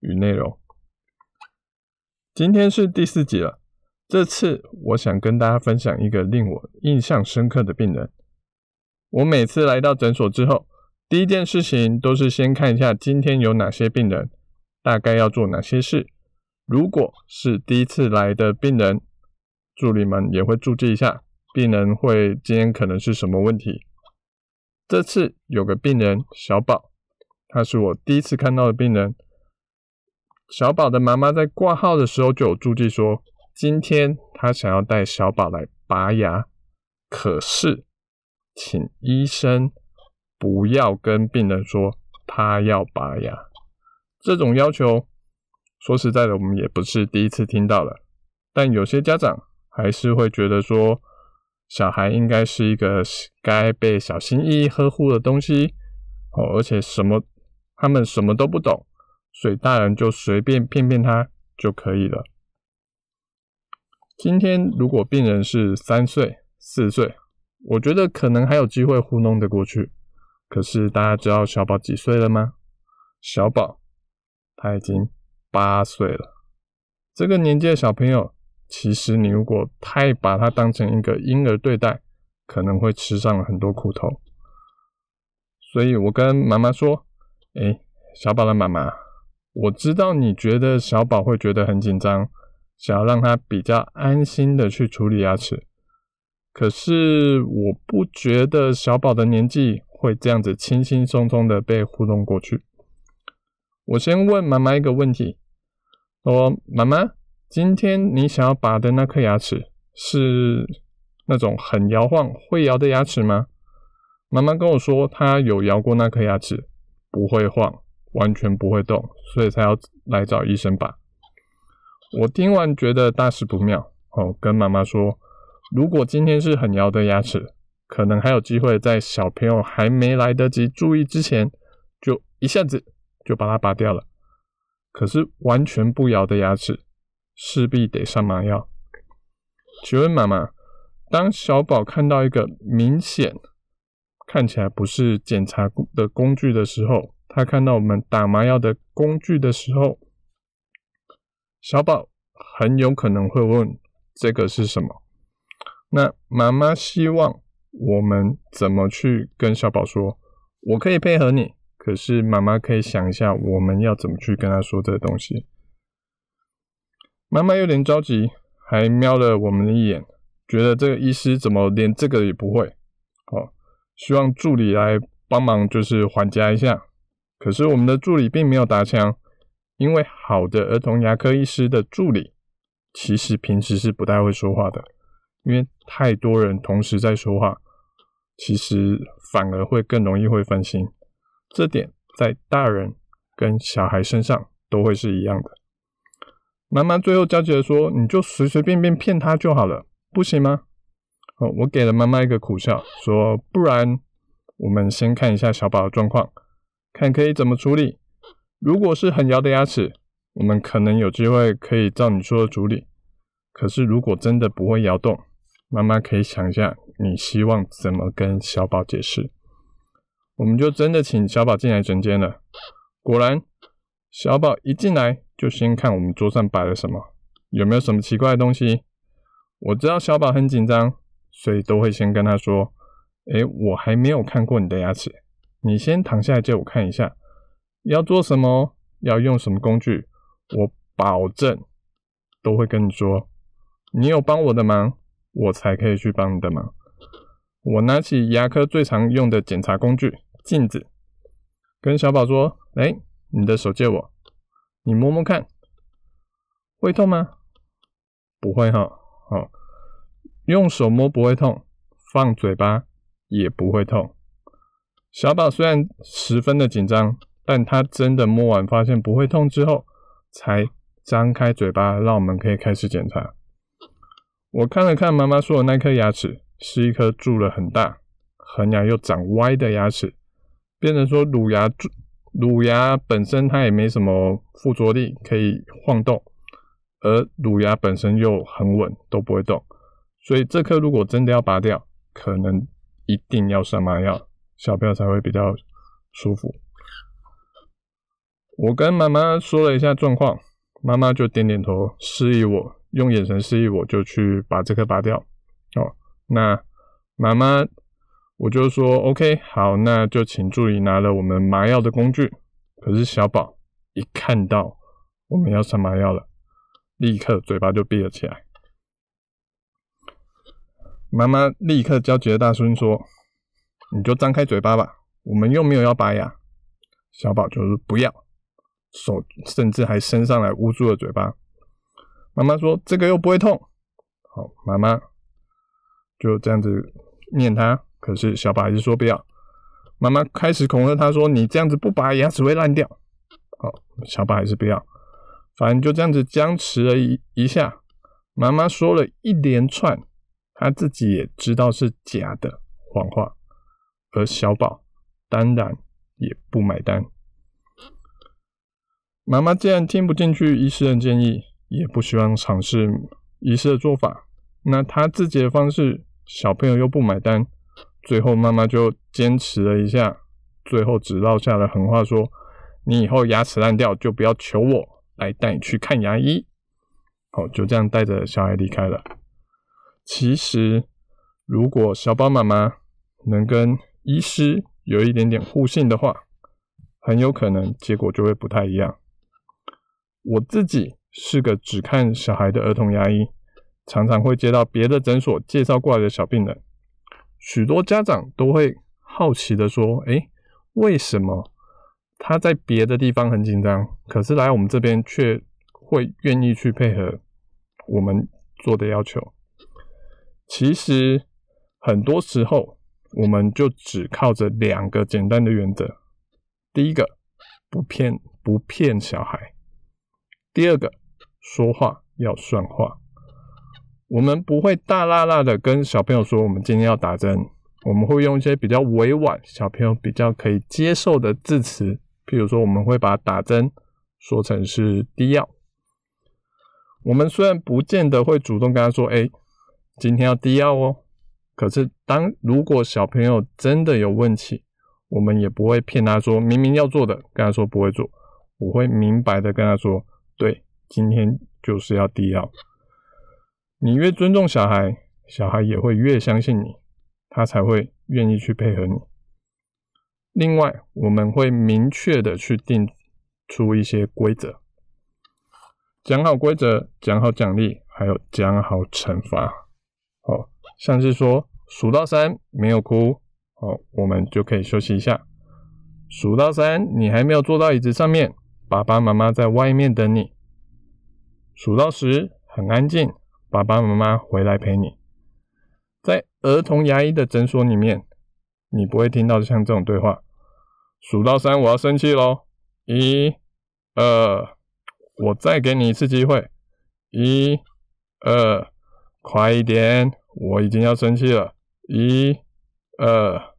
与内容。今天是第四集了，这次我想跟大家分享一个令我印象深刻的病人。我每次来到诊所之后，第一件事情都是先看一下今天有哪些病人，大概要做哪些事。如果是第一次来的病人，助理们也会注记一下。病人会今天可能是什么问题？这次有个病人小宝，他是我第一次看到的病人。小宝的妈妈在挂号的时候就有注记说，今天他想要带小宝来拔牙，可是请医生不要跟病人说他要拔牙。这种要求，说实在的，我们也不是第一次听到了，但有些家长还是会觉得说。小孩应该是一个该被小心翼翼呵护的东西哦，而且什么他们什么都不懂，所以大人就随便骗骗他就可以了。今天如果病人是三岁、四岁，我觉得可能还有机会糊弄得过去。可是大家知道小宝几岁了吗？小宝他已经八岁了，这个年纪的小朋友。其实你如果太把他当成一个婴儿对待，可能会吃上了很多苦头。所以我跟妈妈说：“诶，小宝的妈妈，我知道你觉得小宝会觉得很紧张，想要让他比较安心的去处理牙齿。可是我不觉得小宝的年纪会这样子轻轻松松的被糊弄过去。我先问妈妈一个问题，说妈妈。”今天你想要拔的那颗牙齿是那种很摇晃、会摇的牙齿吗？妈妈跟我说，她有摇过那颗牙齿，不会晃，完全不会动，所以才要来找医生拔。我听完觉得大事不妙，哦，跟妈妈说，如果今天是很摇的牙齿，可能还有机会在小朋友还没来得及注意之前，就一下子就把它拔掉了。可是完全不摇的牙齿。势必得上麻药。请问妈妈，当小宝看到一个明显看起来不是检查的工具的时候，他看到我们打麻药的工具的时候，小宝很有可能会问：这个是什么？那妈妈希望我们怎么去跟小宝说？我可以配合你，可是妈妈可以想一下，我们要怎么去跟他说这个东西。妈妈有点着急，还瞄了我们一眼，觉得这个医师怎么连这个也不会？哦，希望助理来帮忙，就是缓解一下。可是我们的助理并没有打枪，因为好的儿童牙科医师的助理，其实平时是不太会说话的，因为太多人同时在说话，其实反而会更容易会分心。这点在大人跟小孩身上都会是一样的。妈妈最后焦急地说：“你就随随便便骗他就好了，不行吗？”哦，我给了妈妈一个苦笑，说：“不然我们先看一下小宝的状况，看可以怎么处理。如果是很摇的牙齿，我们可能有机会可以照你说的处理。可是如果真的不会摇动，妈妈可以想一下，你希望怎么跟小宝解释？我们就真的请小宝进来诊间了。果然，小宝一进来。”就先看我们桌上摆了什么，有没有什么奇怪的东西。我知道小宝很紧张，所以都会先跟他说：“诶，我还没有看过你的牙齿，你先躺下来借我看一下。要做什么，要用什么工具，我保证都会跟你说。你有帮我的忙，我才可以去帮你的忙。”我拿起牙科最常用的检查工具——镜子，跟小宝说：“诶，你的手借我。”你摸摸看，会痛吗？不会哈，好，用手摸不会痛，放嘴巴也不会痛。小宝虽然十分的紧张，但他真的摸完发现不会痛之后，才张开嘴巴让我们可以开始检查。我看了看妈妈说的那颗牙齿，是一颗蛀了很大、恒牙又长歪的牙齿，变成说乳牙，乳牙本身它也没什么附着力可以晃动，而乳牙本身又很稳，都不会动，所以这颗如果真的要拔掉，可能一定要上麻药，小朋友才会比较舒服。我跟妈妈说了一下状况，妈妈就点点头，示意我用眼神示意我就去把这颗拔掉。哦，那妈妈我就说 OK，好，那就请助理拿了我们麻药的工具。可是小宝一看到我们要上麻药了，立刻嘴巴就闭了起来。妈妈立刻焦急的大声说：“你就张开嘴巴吧，我们又没有要拔牙。”小宝就是：“不要。”手甚至还伸上来捂住了嘴巴。妈妈说：“这个又不会痛。”好，妈妈就这样子念他。可是小宝还是说不要。妈妈开始恐吓他说：“你这样子不拔牙齿会烂掉。”好，小宝还是不要。反正就这样子僵持了一一下。妈妈说了一连串，他自己也知道是假的谎话，而小宝当然也不买单。妈妈既然听不进去医师的建议，也不希望尝试医师的做法，那他自己的方式，小朋友又不买单，最后妈妈就坚持了一下，最后只落下了狠话说：“你以后牙齿烂掉就不要求我来带你去看牙医。”好，就这样带着小孩离开了。其实，如果小宝妈妈能跟医师有一点点互信的话，很有可能结果就会不太一样。我自己是个只看小孩的儿童牙医，常常会接到别的诊所介绍过来的小病人，许多家长都会好奇的说：“诶，为什么他在别的地方很紧张，可是来我们这边却会愿意去配合我们做的要求？”其实很多时候，我们就只靠着两个简单的原则：第一个，不骗不骗小孩。第二个，说话要算话。我们不会大剌剌的跟小朋友说，我们今天要打针。我们会用一些比较委婉、小朋友比较可以接受的字词，譬如说，我们会把打针说成是滴药。我们虽然不见得会主动跟他说，哎，今天要滴药哦。可是，当如果小朋友真的有问题，我们也不会骗他说，明明要做的，跟他说不会做。我会明白的跟他说。对，今天就是要低药。你越尊重小孩，小孩也会越相信你，他才会愿意去配合你。另外，我们会明确的去定出一些规则，讲好规则，讲好奖励，还有讲好惩罚。哦，像是说数到三没有哭，哦，我们就可以休息一下。数到三，你还没有坐到椅子上面。爸爸妈妈在外面等你，数到十很安静，爸爸妈妈回来陪你。在儿童牙医的诊所里面，你不会听到像这种对话。数到三，我要生气喽！一、二，我再给你一次机会。一、二，快一点，我已经要生气了。一、二，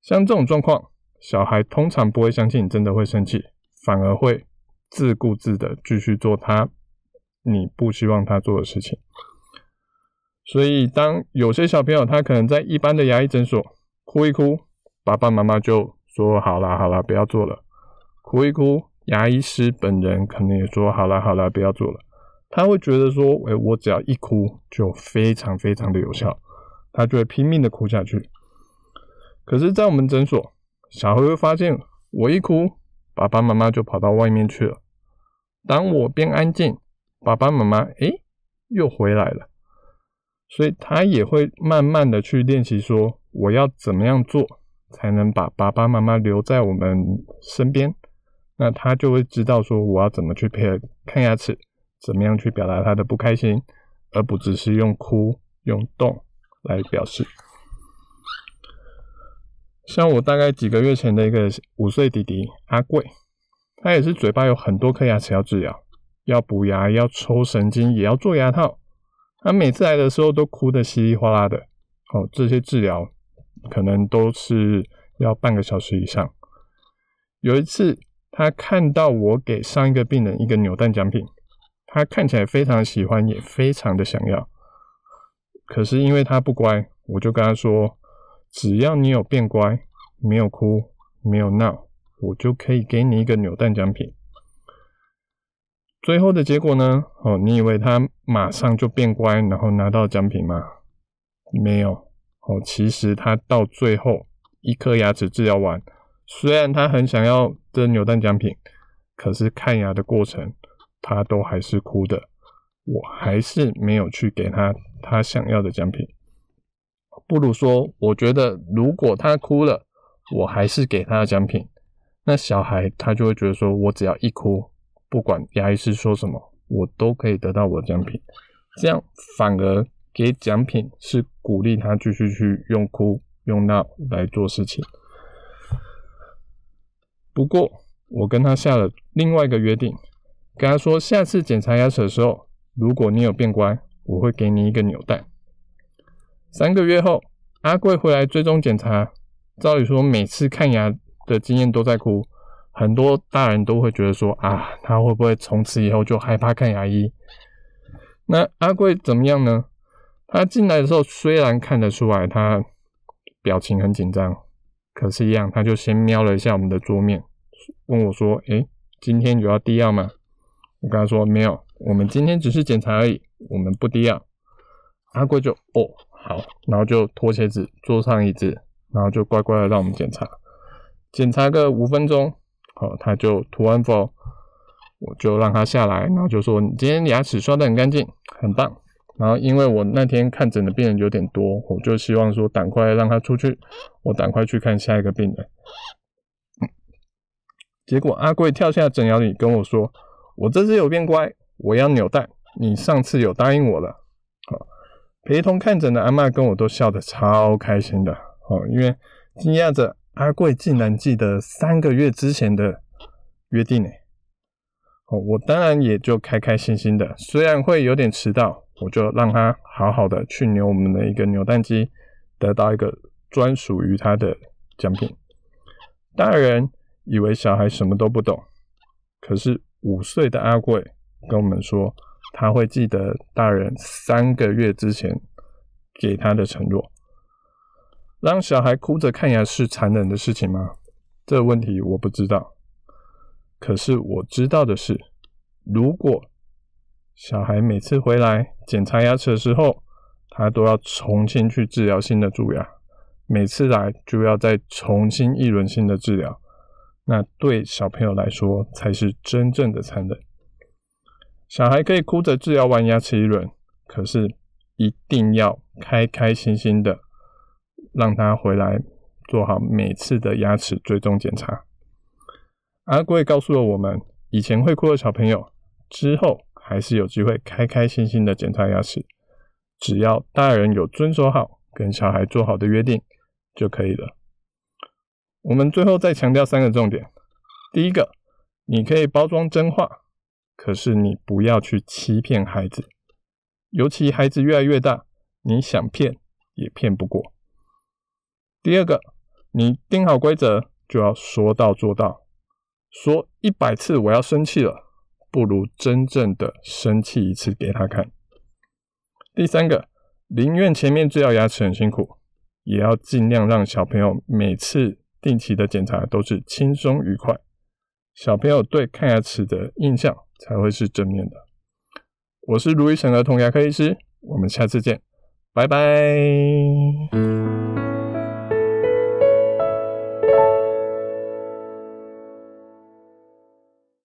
像这种状况，小孩通常不会相信你真的会生气。反而会自顾自的继续做他你不希望他做的事情。所以，当有些小朋友他可能在一般的牙医诊所哭一哭，爸爸妈妈就说好啦好啦，不要做了。哭一哭，牙医师本人可能也说好啦好啦，不要做了。他会觉得说，诶，我只要一哭就非常非常的有效，他就会拼命的哭下去。可是，在我们诊所，小孩会发现我一哭。爸爸妈妈就跑到外面去了。当我变安静，爸爸妈妈诶又回来了。所以他也会慢慢的去练习，说我要怎么样做才能把爸爸妈妈留在我们身边。那他就会知道说我要怎么去配合看牙齿，怎么样去表达他的不开心，而不只是用哭用动来表示。像我大概几个月前的一个五岁弟弟阿贵，他也是嘴巴有很多颗牙齿要治疗，要补牙，要抽神经，也要做牙套。他每次来的时候都哭得稀里哗啦的。哦，这些治疗可能都是要半个小时以上。有一次，他看到我给上一个病人一个扭蛋奖品，他看起来非常喜欢，也非常的想要。可是因为他不乖，我就跟他说。只要你有变乖，没有哭，没有闹，我就可以给你一个扭蛋奖品。最后的结果呢？哦，你以为他马上就变乖，然后拿到奖品吗？没有。哦，其实他到最后一颗牙齿治疗完，虽然他很想要这扭蛋奖品，可是看牙的过程他都还是哭的。我还是没有去给他他想要的奖品。不如说，我觉得如果他哭了，我还是给他的奖品，那小孩他就会觉得说，我只要一哭，不管牙医师说什么，我都可以得到我的奖品。这样反而给奖品是鼓励他继续去用哭用闹来做事情。不过我跟他下了另外一个约定，跟他说，下次检查牙齿的时候，如果你有变乖，我会给你一个扭蛋。三个月后，阿贵回来追踪检查。照理说，每次看牙的经验都在哭，很多大人都会觉得说啊，他会不会从此以后就害怕看牙医？那阿贵怎么样呢？他进来的时候虽然看得出来他表情很紧张，可是，一样他就先瞄了一下我们的桌面，问我说：“诶，今天有要滴药吗？”我跟他说：“没有，我们今天只是检查而已，我们不滴药。”阿贵就哦。好，然后就脱鞋子，坐上椅子，然后就乖乖的让我们检查，检查个五分钟，好，他就涂完氟，我就让他下来，然后就说：“你今天牙齿刷得很干净，很棒。”然后因为我那天看诊的病人有点多，我就希望说赶快让他出去，我赶快去看下一个病人。结果阿贵跳下诊疗椅跟我说：“我这次有变乖，我要扭蛋，你上次有答应我了。”好。陪同看诊的阿嬷跟我都笑得超开心的哦，因为惊讶着阿贵竟然记得三个月之前的约定呢。哦，我当然也就开开心心的，虽然会有点迟到，我就让他好好的去扭我们的一个扭蛋机，得到一个专属于他的奖品。大人以为小孩什么都不懂，可是五岁的阿贵跟我们说。他会记得大人三个月之前给他的承诺。让小孩哭着看牙是残忍的事情吗？这问题我不知道。可是我知道的是，如果小孩每次回来检查牙齿的时候，他都要重新去治疗新的蛀牙，每次来就要再重新一轮新的治疗，那对小朋友来说才是真正的残忍。小孩可以哭着治疗完牙齿一轮，可是一定要开开心心的让他回来做好每次的牙齿追踪检查。阿贵告诉了我们，以前会哭的小朋友之后还是有机会开开心心的检查牙齿，只要大人有遵守好跟小孩做好的约定就可以了。我们最后再强调三个重点：第一个，你可以包装真话。可是你不要去欺骗孩子，尤其孩子越来越大，你想骗也骗不过。第二个，你定好规则就要说到做到，说一百次我要生气了，不如真正的生气一次给他看。第三个，宁愿前面治疗牙齿很辛苦，也要尽量让小朋友每次定期的检查都是轻松愉快，小朋友对看牙齿的印象才会是正面的。我是卢医生儿童牙科医师，我们下次见，拜拜。